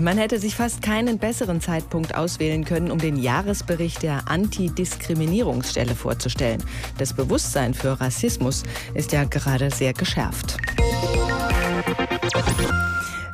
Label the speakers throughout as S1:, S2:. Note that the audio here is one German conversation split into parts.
S1: Man hätte sich fast keinen besseren Zeitpunkt auswählen können, um den Jahresbericht der Antidiskriminierungsstelle vorzustellen. Das Bewusstsein für Rassismus ist ja gerade sehr geschärft.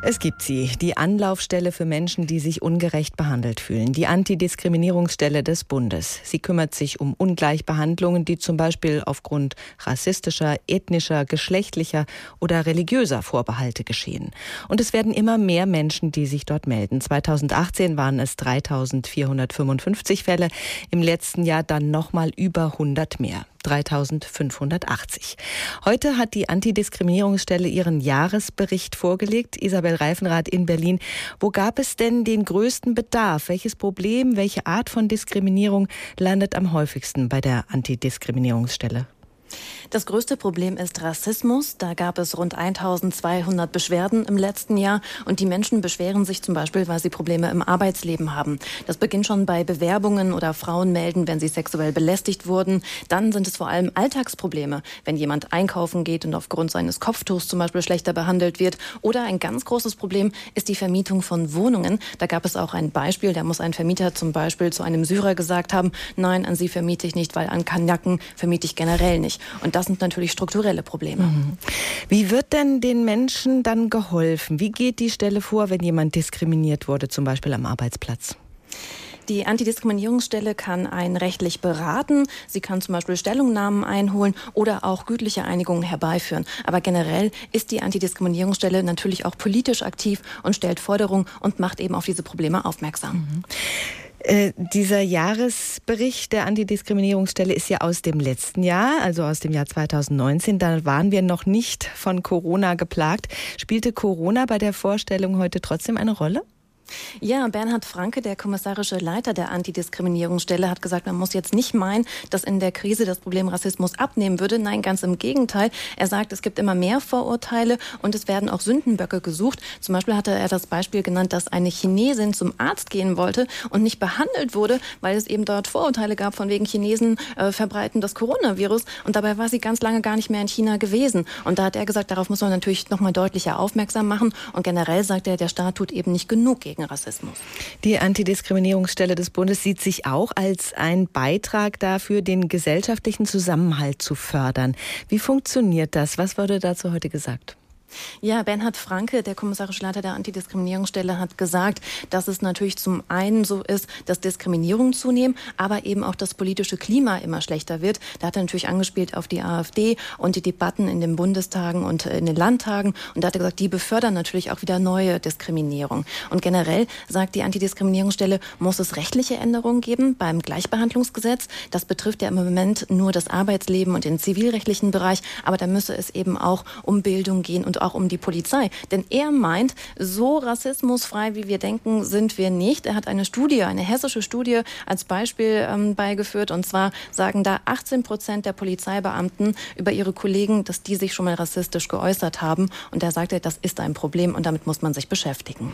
S1: Es gibt sie, die Anlaufstelle für Menschen, die sich ungerecht behandelt fühlen, die Antidiskriminierungsstelle des Bundes. Sie kümmert sich um Ungleichbehandlungen, die zum Beispiel aufgrund rassistischer, ethnischer, geschlechtlicher oder religiöser Vorbehalte geschehen. Und es werden immer mehr Menschen, die sich dort melden. 2018 waren es 3455 Fälle, im letzten Jahr dann nochmal über 100 mehr. 3580. Heute hat die Antidiskriminierungsstelle ihren Jahresbericht vorgelegt. Isabel Reifenrath in Berlin. Wo gab es denn den größten Bedarf? Welches Problem, welche Art von Diskriminierung landet am häufigsten bei der Antidiskriminierungsstelle?
S2: Das größte Problem ist Rassismus. Da gab es rund 1200 Beschwerden im letzten Jahr und die Menschen beschweren sich zum Beispiel, weil sie Probleme im Arbeitsleben haben. Das beginnt schon bei Bewerbungen oder Frauen melden, wenn sie sexuell belästigt wurden. Dann sind es vor allem Alltagsprobleme, wenn jemand einkaufen geht und aufgrund seines Kopftuchs zum Beispiel schlechter behandelt wird. Oder ein ganz großes Problem ist die Vermietung von Wohnungen. Da gab es auch ein Beispiel, da muss ein Vermieter zum Beispiel zu einem Syrer gesagt haben, nein, an Sie vermiete ich nicht, weil an Kanaken vermiete ich generell nicht. Und das sind natürlich strukturelle Probleme. Mhm.
S1: Wie wird denn den Menschen dann geholfen? Wie geht die Stelle vor, wenn jemand diskriminiert wurde, zum Beispiel am Arbeitsplatz?
S2: Die Antidiskriminierungsstelle kann einen rechtlich beraten. Sie kann zum Beispiel Stellungnahmen einholen oder auch gütliche Einigungen herbeiführen. Aber generell ist die Antidiskriminierungsstelle natürlich auch politisch aktiv und stellt Forderungen und macht eben auf diese Probleme aufmerksam. Mhm.
S1: Äh, dieser Jahresbericht der Antidiskriminierungsstelle ist ja aus dem letzten Jahr, also aus dem Jahr 2019. Da waren wir noch nicht von Corona geplagt. Spielte Corona bei der Vorstellung heute trotzdem eine Rolle?
S2: Ja, Bernhard Franke, der kommissarische Leiter der Antidiskriminierungsstelle, hat gesagt, man muss jetzt nicht meinen, dass in der Krise das Problem Rassismus abnehmen würde. Nein, ganz im Gegenteil. Er sagt, es gibt immer mehr Vorurteile und es werden auch Sündenböcke gesucht. Zum Beispiel hatte er das Beispiel genannt, dass eine Chinesin zum Arzt gehen wollte und nicht behandelt wurde, weil es eben dort Vorurteile gab, von wegen Chinesen äh, verbreiten das Coronavirus. Und dabei war sie ganz lange gar nicht mehr in China gewesen. Und da hat er gesagt, darauf muss man natürlich nochmal deutlicher aufmerksam machen. Und generell sagt er, der Staat tut eben nicht genug gegen gegen Rassismus.
S1: Die Antidiskriminierungsstelle des Bundes sieht sich auch als ein Beitrag dafür, den gesellschaftlichen Zusammenhalt zu fördern. Wie funktioniert das? Was wurde dazu heute gesagt?
S2: Ja, Bernhard Franke, der kommissarische Leiter der Antidiskriminierungsstelle, hat gesagt, dass es natürlich zum einen so ist, dass Diskriminierungen zunehmen, aber eben auch das politische Klima immer schlechter wird. Da hat er natürlich angespielt auf die AfD und die Debatten in den Bundestagen und in den Landtagen. Und da hat er gesagt, die befördern natürlich auch wieder neue Diskriminierung. Und generell sagt die Antidiskriminierungsstelle, muss es rechtliche Änderungen geben beim Gleichbehandlungsgesetz. Das betrifft ja im Moment nur das Arbeitsleben und den zivilrechtlichen Bereich, aber da müsse es eben auch um Bildung gehen und auch um die Polizei. Denn er meint, so rassismusfrei, wie wir denken, sind wir nicht. Er hat eine Studie, eine hessische Studie als Beispiel ähm, beigeführt. Und zwar sagen da 18 Prozent der Polizeibeamten über ihre Kollegen, dass die sich schon mal rassistisch geäußert haben. Und er sagte, das ist ein Problem und damit muss man sich beschäftigen.